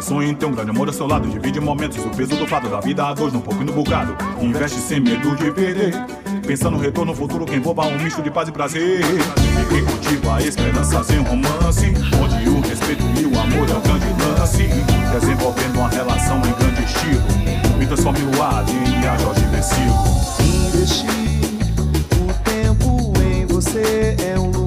que sonha em ter um grande amor ao seu lado. Divide momentos, o peso do fato da vida a dois, num pouco e no bocado. Investe sem medo de perder. Pensando no retorno futuro que envolva um misto de paz e prazer. E quem cultiva a esperança sem romance, onde o respeito e o amor é o grande lance. Desenvolvendo uma relação em grande estilo, me transforme o ar de a Jorge Vecilo. Investir o tempo em você é um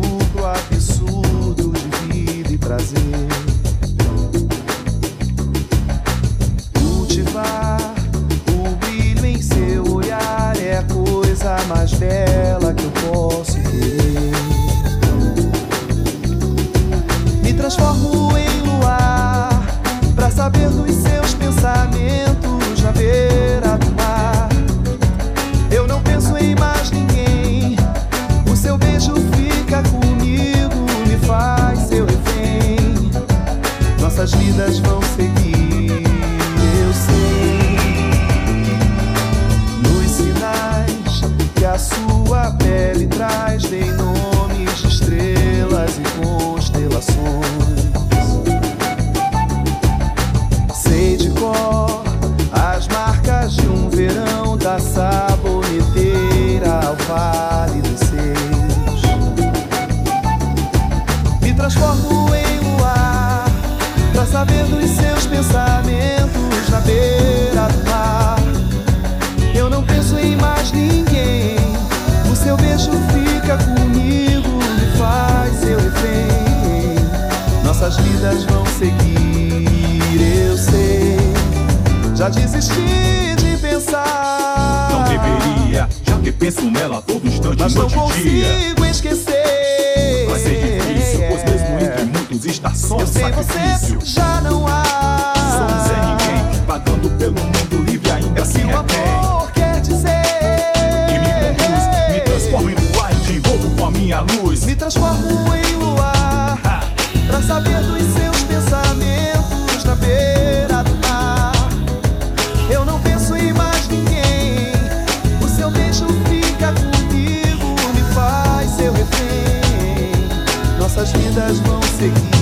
vidas vão seguir.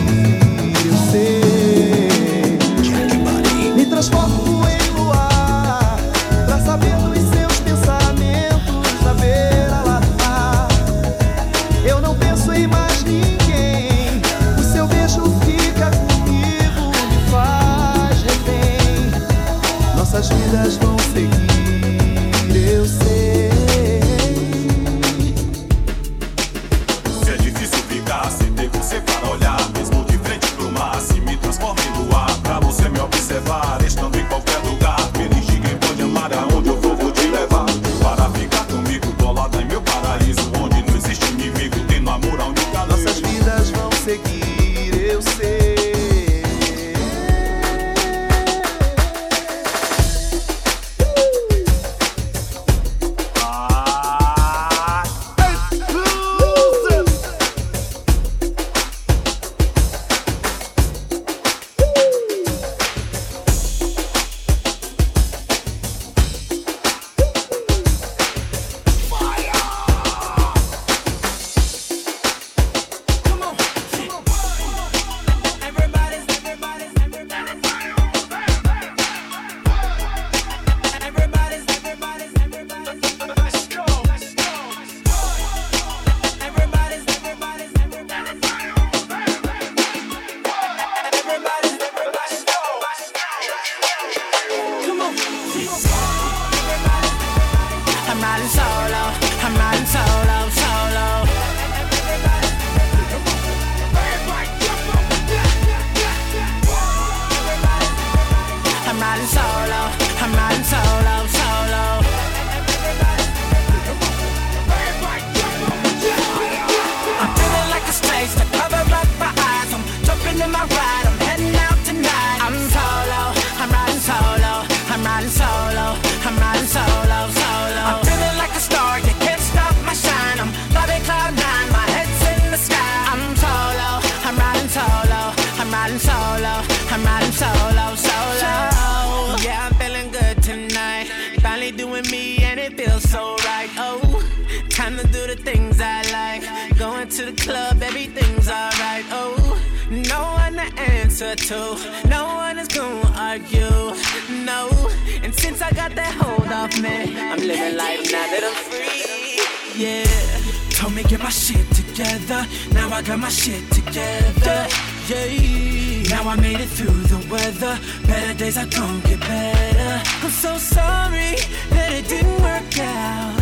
To. No one is gonna argue. No. And since I got that hold off me, I'm living life now that I'm free. Yeah. Told me get my shit together. Now I got my shit together. Yeah. Now I made it through the weather. Better days are gonna get better. I'm so sorry that it didn't work out.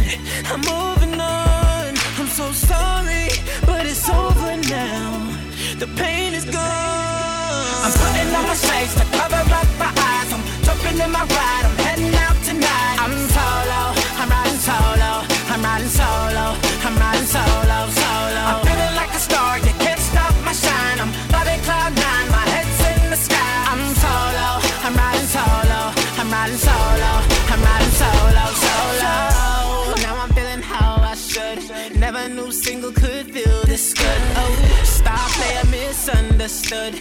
I'm moving on. I'm so sorry, but it's over now. The pain is gone. I'm putting on my shades to cover up my eyes. I'm jumping in my ride. I'm heading out tonight. I'm solo. I'm riding solo. I'm riding solo. I'm riding solo, solo. I'm feeling like a star. You can't stop my shine. I'm loving cloud nine. My head's in the sky. I'm solo. I'm riding solo. I'm riding solo. I'm riding solo, solo. Now I'm feeling how I should. Never knew single could feel this good. Oh, star player misunderstood.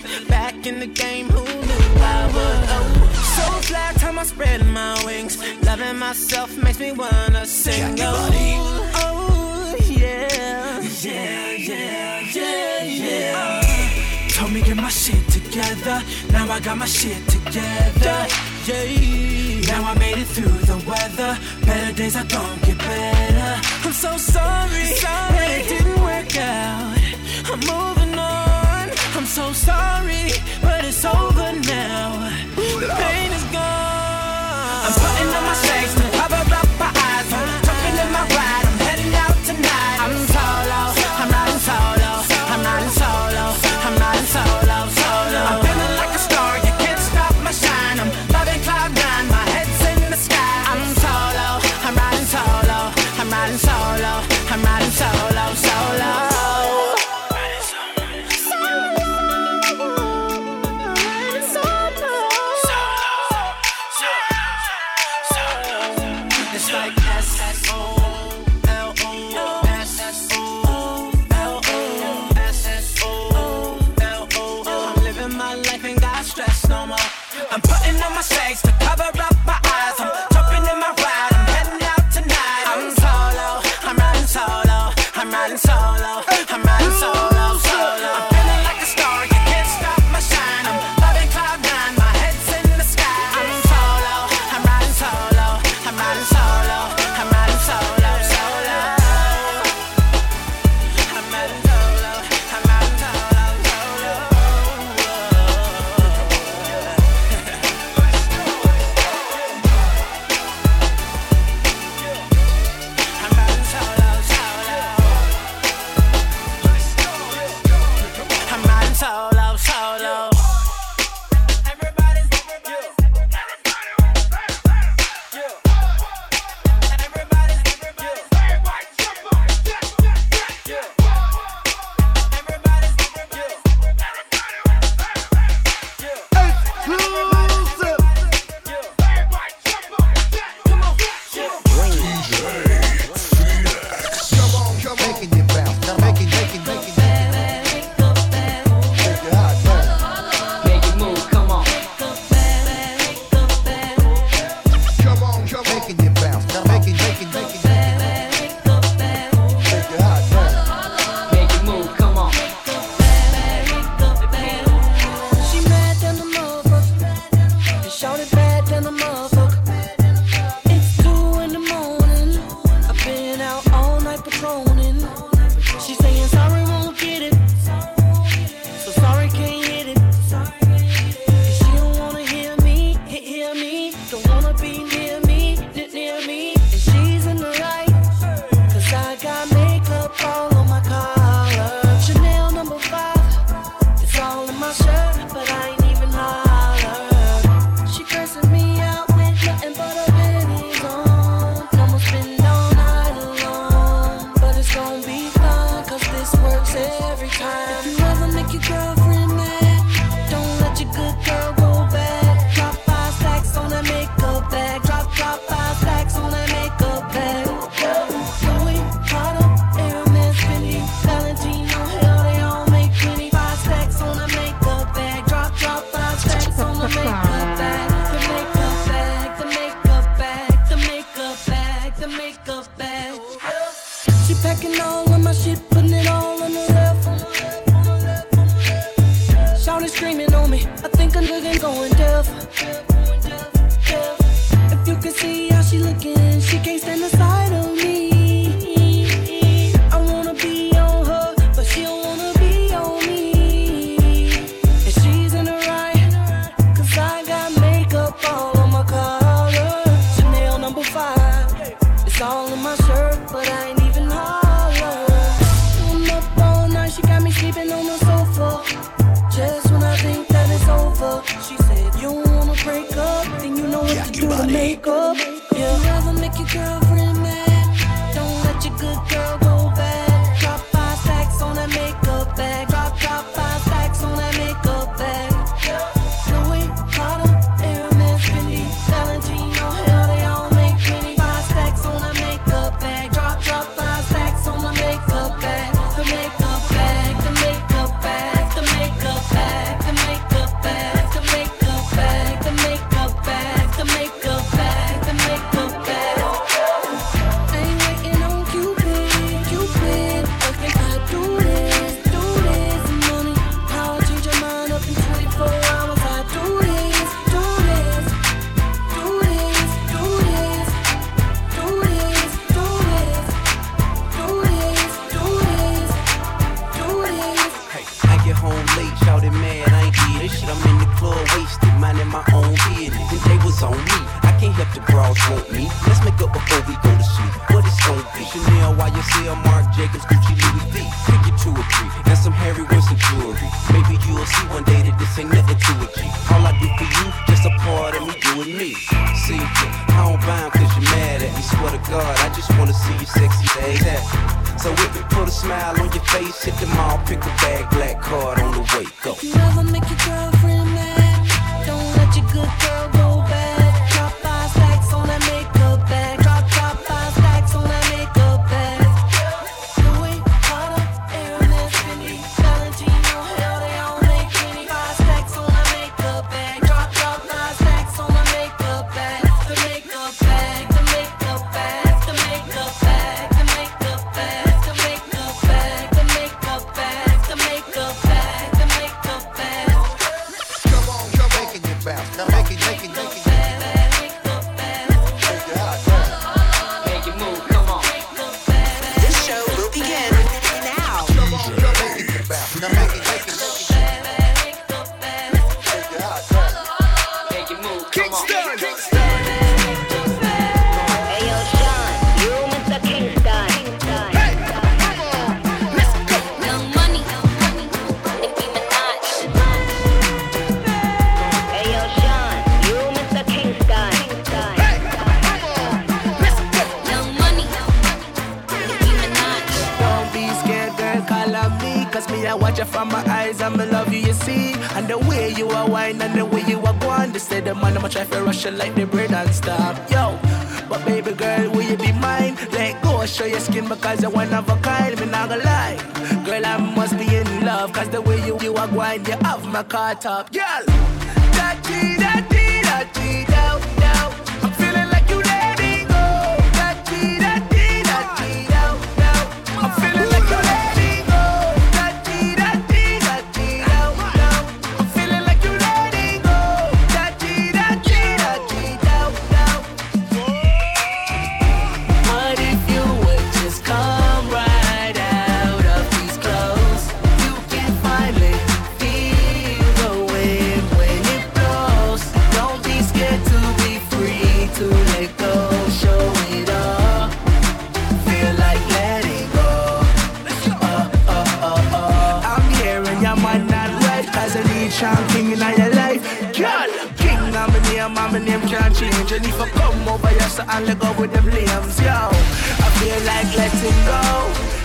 In the game, who knew I would? Oh, so fly time I spread my wings. Loving myself makes me wanna sing. Oh, oh, yeah, yeah, yeah, yeah, yeah. Uh. Told me get my shit together. Now I got my shit together. Yeah. Now I made it through the weather. Better days are gonna get better. I'm so sorry, that it didn't work out. I'm. I'm so sorry, but it's over now. The pain is gone. I'm putting on my shades bag, black card on the way. Go. car top. Girl, name can't change. And if I come over here, so I'll let go with them limbs, yo. I feel like letting go.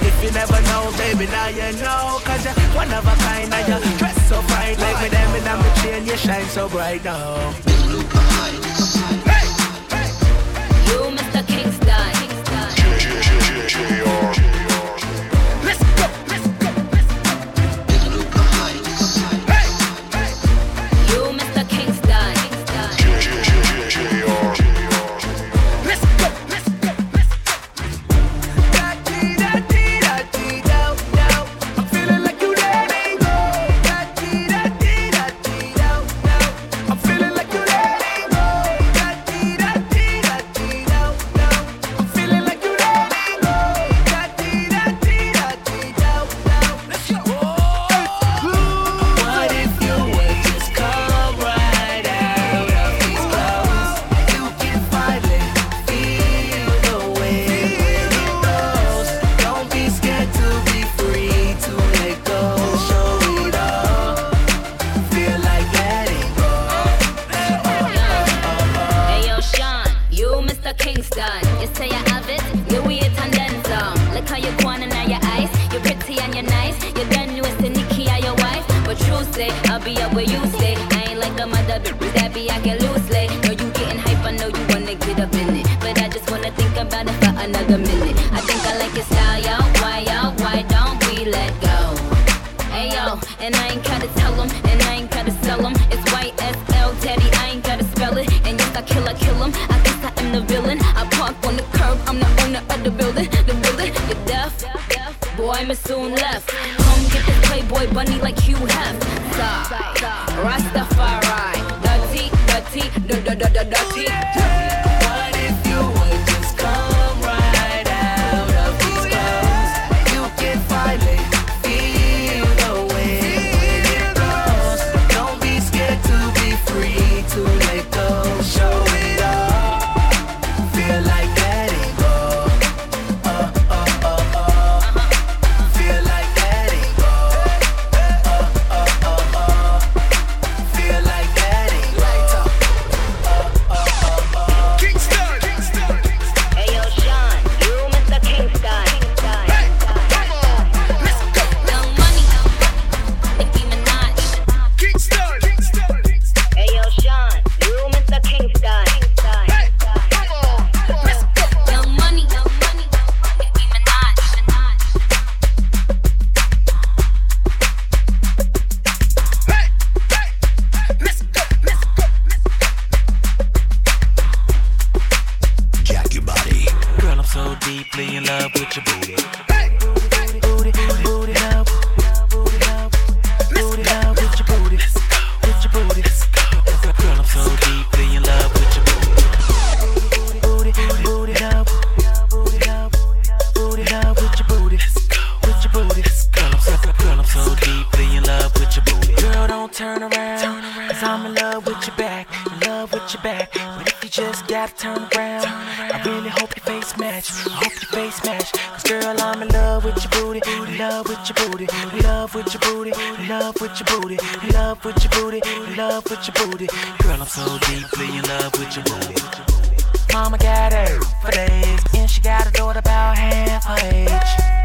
If you never know, baby, now you know. Cause you're one of a kind, and you dress so fine. Like with them in the chain, you shine so bright now. Hey! hey! You, Mr. Kingston. A mother bitch that be acting loosely. Know you getting hype, I know you wanna get up in it. But I just wanna think about it for another minute. I think I like your style, yo. Why, yo? Why don't we let go? Hey yo, and I ain't gotta tell 'em, and I ain't gotta sell 'em. It's white SL Teddy, I ain't gotta spell it. And yes, I kill, I kill 'em. I guess I am the villain. I park on the curb, I'm the owner of the building. The building, the deaf. Boy, I'm soon left. Come get this Playboy bunny like Hugh Hef. Rastafari. Dirty, dirty, dirty, dirty, Girl, don't turn around. Cause I'm in love with your back. In love with your back. But if you just gotta turn around, I really hope your face match. I hope your face match. Cause girl, I'm in love with your booty. In love with your booty. In love with your booty. In love with your booty. In love with your booty. In love with your booty. Girl, I'm so deeply in love with your booty. Mama got her for days, and she got a daughter about half her age.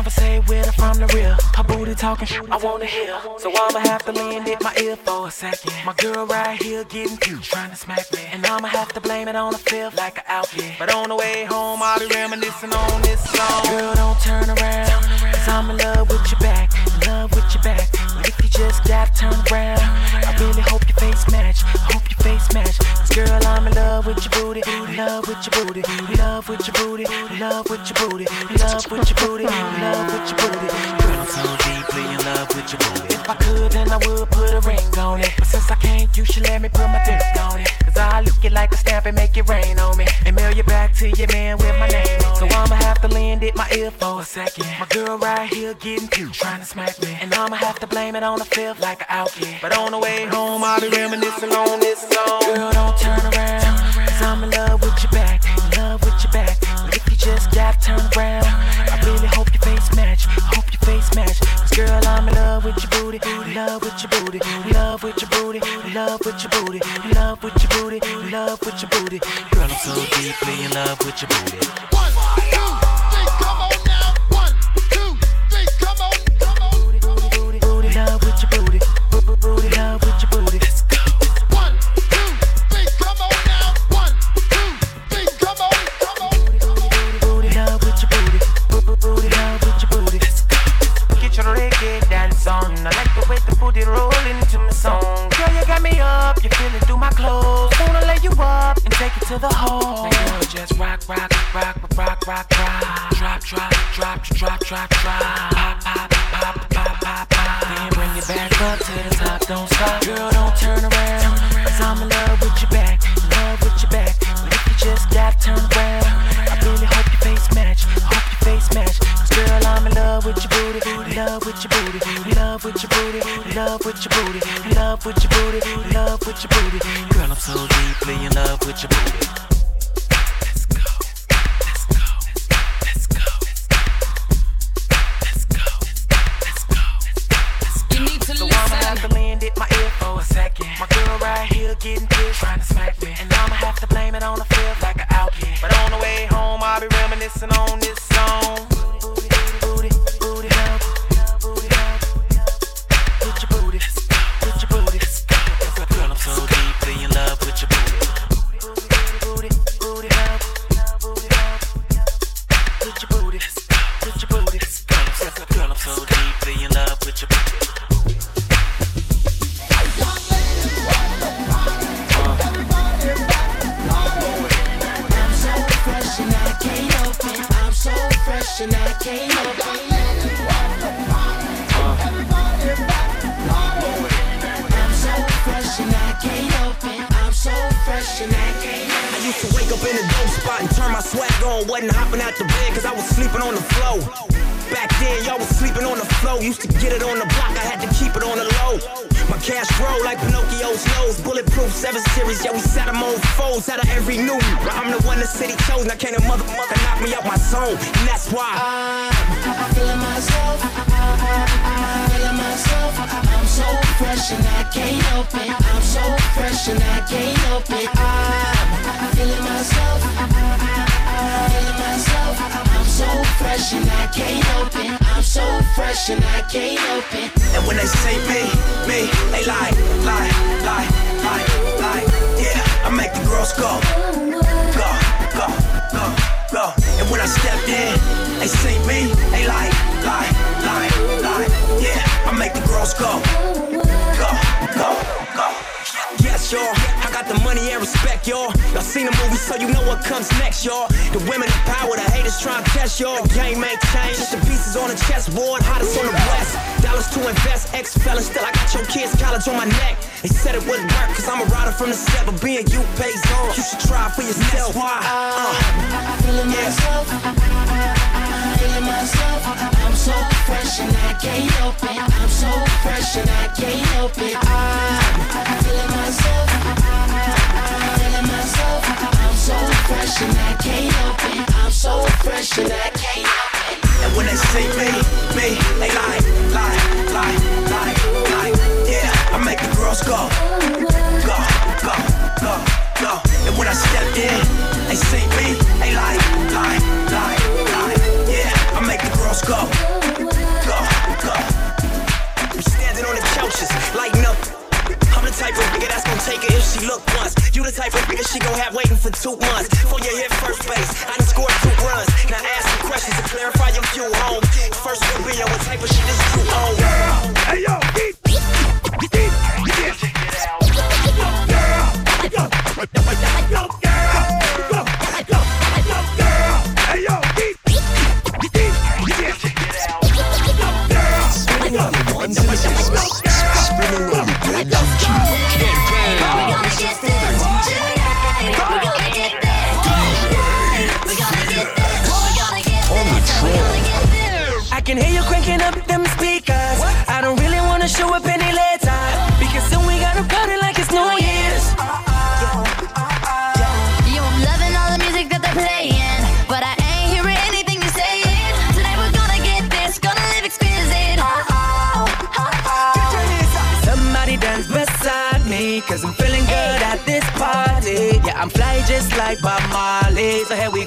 I conversate with her from the real. Her booty talking, I wanna hear. So I'ma have to lean it my ear for a second. My girl right here getting cute, trying to smack me. And I'ma have to blame it on the fifth like an outfit. But on the way home, I'll be reminiscing on this song. Girl, don't turn around, cause I'm in love with your back. In love with your back. But if you just gotta turn around, I really hope your face match. I hope face match. Cause girl, I'm in love with your booty. In love with your booty. In love with your booty. In love with your booty. In love with your booty. In love with your booty. Deeply in love with your booty. If I could, then I would put a ring on it. But since I can't, you should let me put my dick on it. Cause I look it like a stamp and make it rain on me. And mail you back to your man with my name on it. So I'ma have to lend it my ear for a second. My girl right here getting cute, trying to smack me. And I'ma have to blame it on the fifth like an outfit. But on the way home, I'll be reminiscing on this song. Girl, don't turn around. Cause I'm in love with your back. In love with your back. But if you just gotta turn around, I really hope your face match. I hope your face match. Girl, I'm in love with your booty. Love with your booty. Love with your booty. Love with your booty. Love with your booty. Love with your booty. Girl, I'm so deeply in love with your booty. Booty, the way the booty roll into my song. Girl, you got me up, you feel it through my clothes. Wanna lay you up and take it to the hole. Now girl, just rock, rock, rock, rock, rock, rock. Drop, drop, drop, drop, drop, drop. Pop, pop, pop, pop, pop, pop. Then bring it back up to the top, don't stop. Girl, don't with your booty, in love with your booty, in love with your booty. Cash grow like Pinocchio's nose. Bulletproof 7 Series, yeah, we sat them on foes out of every new. I'm the one the city chose. Now can't a mother mother knock me out my zone. And that's why I'm feeling myself. I'm feeling myself. I'm so fresh and I can't help it. I'm so fresh and I can't help it. I'm feeling myself. I'm feeling myself. So fresh and I can't help it. I'm so fresh and I can't help it. And when they say me, me, they lie, lie, lie, lie, lie. Yeah, I make the girls go, go, go, go, go. And when I step in, they see me, they lie, lie, lie, lie. Yeah, I make the girls go, go, go, go. Y'all. I got the money and respect, y'all. Y'all seen the movie, so you know what comes next, y'all. The women in power, the haters trying to test y'all. The game ain't changed. Just the pieces on the chessboard, hottest on the west. Dollars to invest, ex fellas, still I got your kids' college on my neck. They said it wouldn't work, cause I'm a rider from the set, but being you pays on. You should try for yourself. Why? Uh, I'm feeling myself. I'm feeling myself. I'm so fresh and I can't help it. I'm so fresh and I can't help it. I'm feeling myself. I'm feeling myself. I'm so fresh and I can't help it. I'm so fresh and I can't help it. And when they see me, me, they lie, lie, lie, lie, lie. Yeah, I make the girls go, go, go, go, go. And when I step in, they see me, they lie, lie, lie, I make the girls go, go, go. We standing on the couches, lighting up. I'm the type of nigga that's gonna take her if she look once. You the type of nigga she gon' have waiting for two months. For your hit first base, I done scored two runs. Now ask some questions to clarify your view home. First one being what type of shit is you own. Hey yo, So we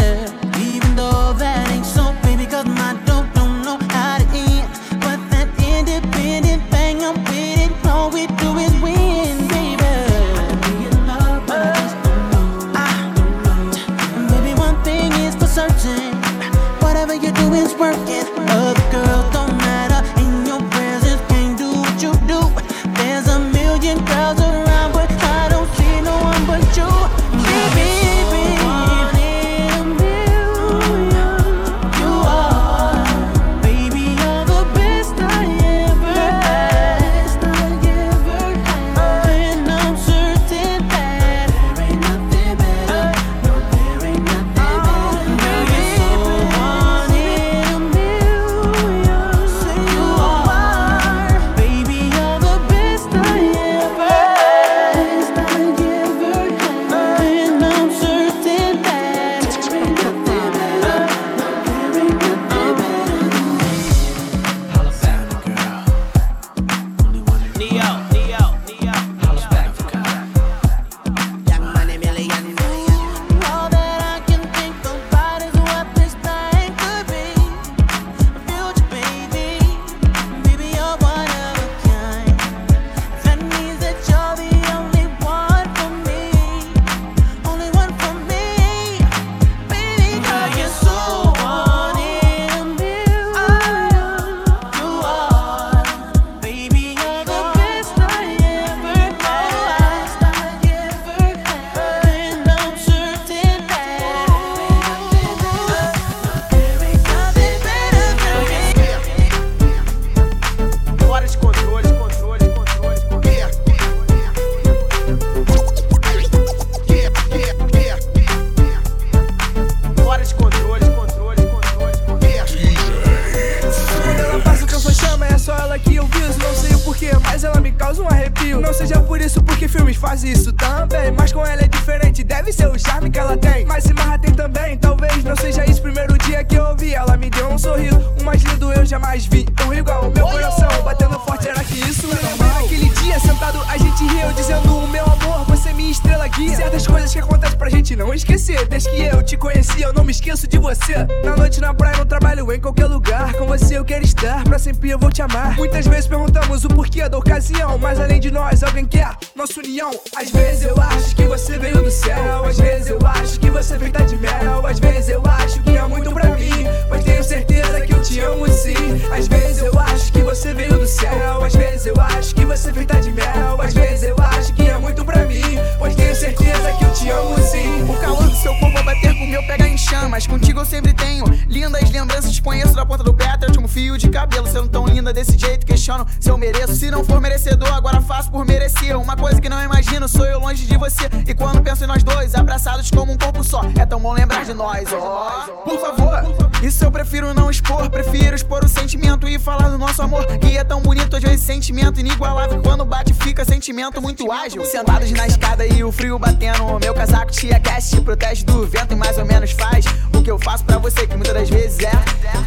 Even em qualquer lugar. Com você eu quero estar, pra sempre eu vou te amar. Muitas vezes perguntamos o porquê da ocasião. Mas além de nós, alguém quer nossa união. Às vezes eu acho que você veio do céu. Às vezes eu acho que você é feita de mel. Às vezes eu acho que é muito pra mim. Mas tenho certeza que eu te amo sim. Às vezes eu acho que você veio do céu. Às vezes eu acho que você é feita de mel. Às vezes eu acho que é muito pra mim. Pois tenho certeza que eu te amo sim. O calor do seu corpo a bater com meu pega chamas. Contigo eu sempre tenho lindas lembranças. Te conheço da ponta do pé até último fio de cabelo. Sendo tão linda desse jeito, questiono se eu mereço. Se não for merecedor, agora faço por merecer. Uma coisa que não imagino, sou eu longe de você. E quando penso em nós dois, abraçados como um corpo só, é tão bom lembrar de nós, ó. Por favor, isso eu prefiro não expor. Prefiro expor o sentimento e falar do nosso amor. Que é tão bonito, às vezes sentimento inigualável. Quando bate, fica sentimento muito ágil. Sentados na escada e o frio batendo. Meu casaco aquece, te protege do vento e mais ou menos faz o que eu faço pra você, que muitas das vezes é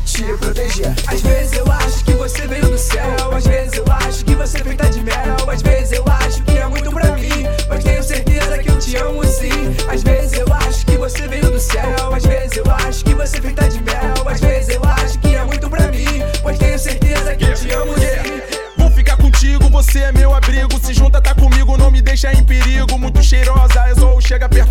te proteger. Às vezes eu acho que você veio do céu. Às vezes eu acho que você feita de mel. Às vezes eu acho que é muito pra mim. Mas tenho certeza que eu te amo sim. Às vezes eu acho que você veio do céu. Às vezes eu acho que você feita de mel. Às vezes eu acho que é muito pra mim. Pois tenho certeza que eu te amo sim. Vou ficar contigo, você é meu abrigo. Se junta, tá comigo, não me deixa em perigo. Muito cheirosa, eu sou chega perto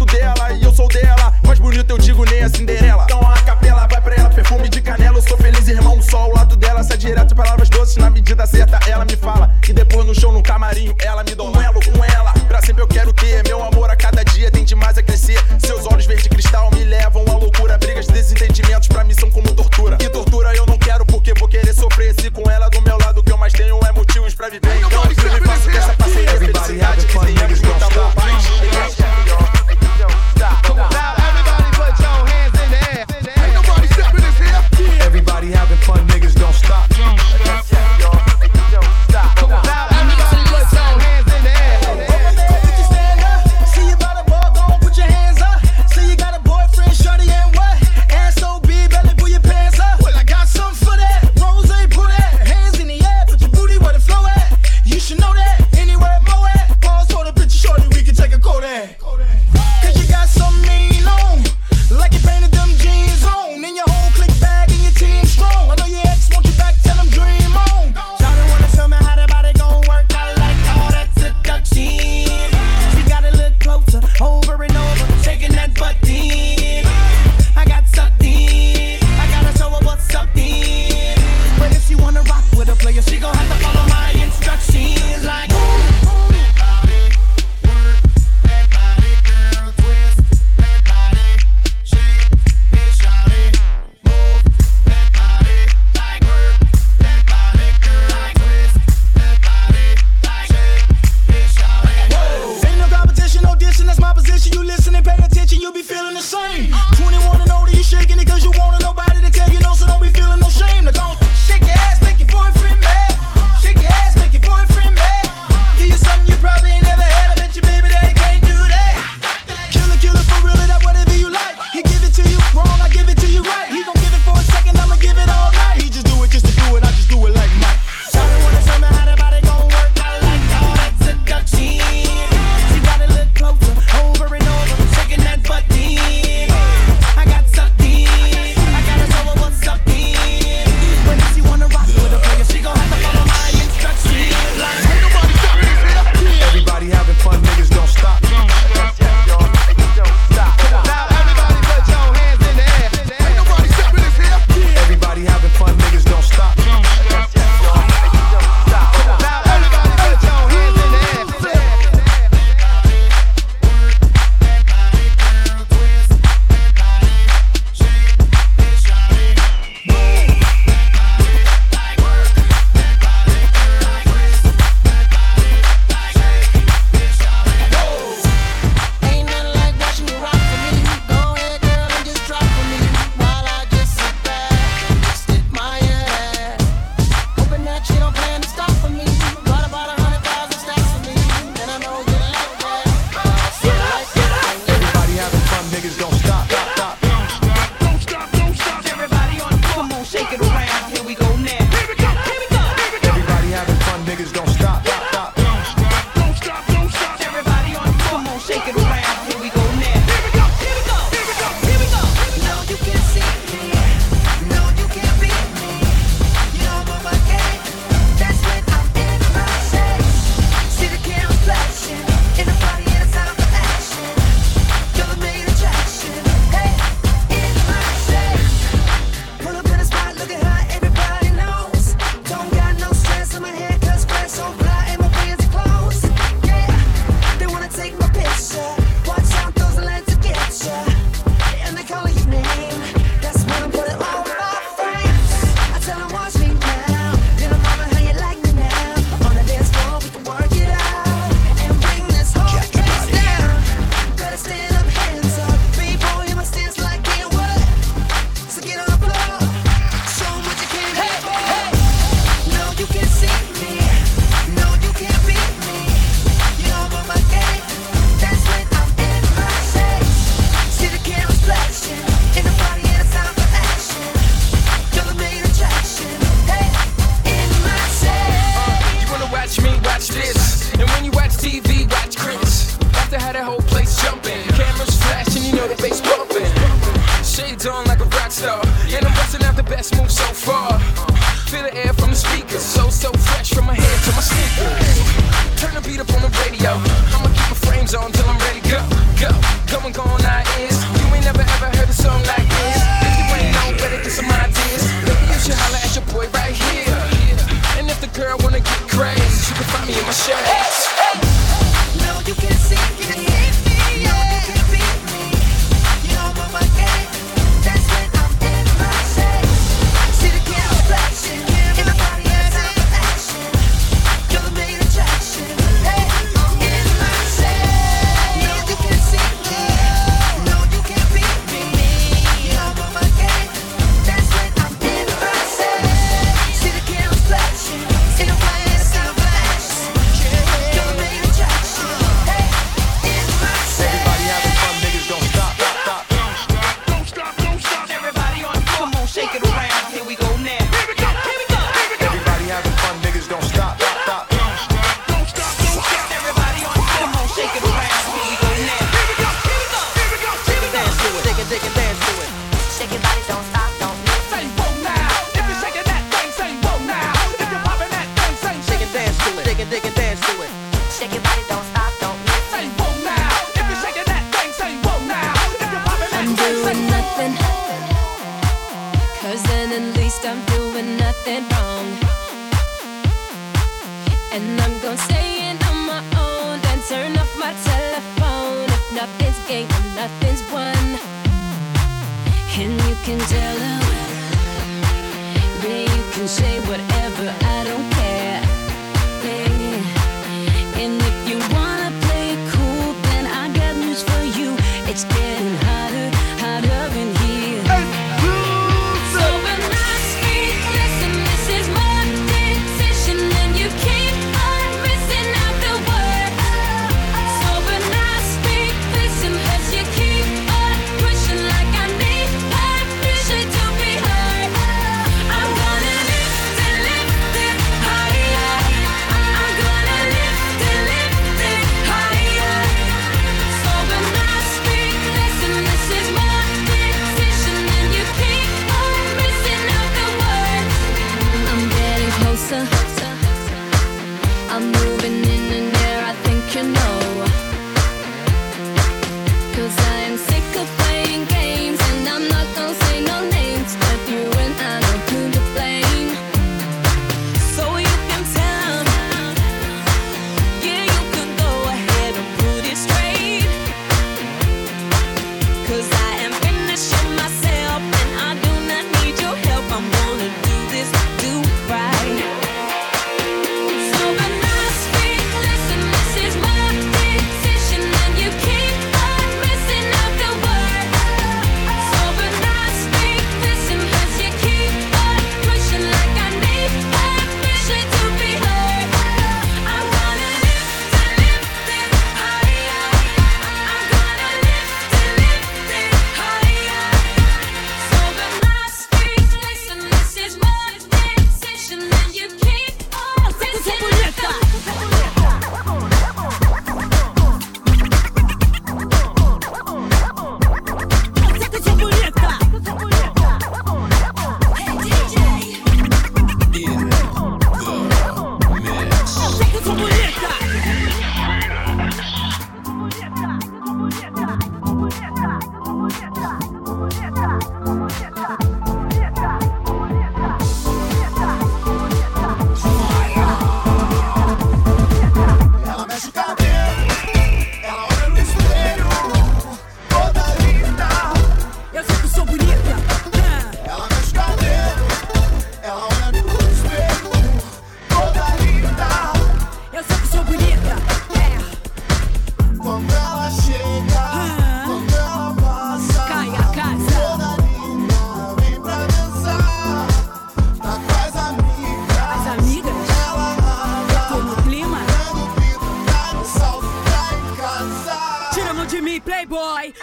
Cause I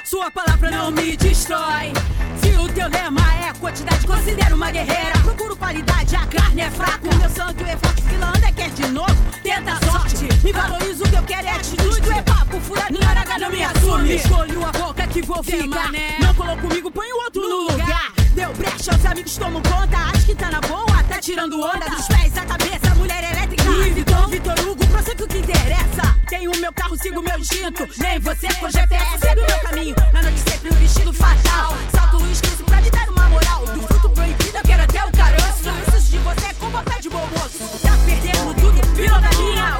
Sua palavra não me destrói. Se o teu lema é quantidade considero uma guerreira. Procuro qualidade, a carne é fraca. O meu sangue é forte, fila anda, quer de novo. Tenta a sorte, me valorizo, o que eu quero é atitude. Tu é papo, furado, hora H não me assume. Escolho a boca que vou ficar. Não colou comigo, põe o outro no lugar. Deu brecha, os amigos tomam conta. Acho que tá na boa, tá tirando onda. Dos pés à cabeça, mulher elétrica. E Vitor, Vitor Hugo, prossegue o que interessa. Tenho o meu carro, sigo meu instinto. Nem você com GPS, segue o meu caminho. Na noite sempre um vestido fatal. Salto o esquizo pra lhe dar uma moral. Do fruto proibido, eu quero até o caroço. Isso de você é com boca de bom moço. Tá perdendo tudo, virou da linha.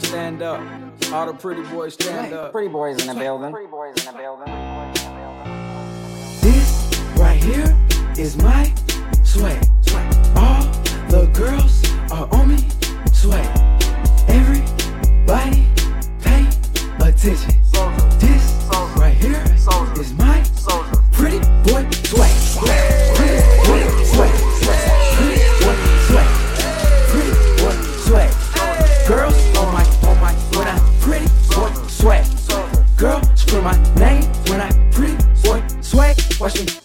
don't stand up. All the pretty boys stand up. Pretty boys in the building. Pretty boys in the building. This right here is my swag. All the girls are on me. Swag. Everybody pay attention. This right here is my pretty boy swag. question.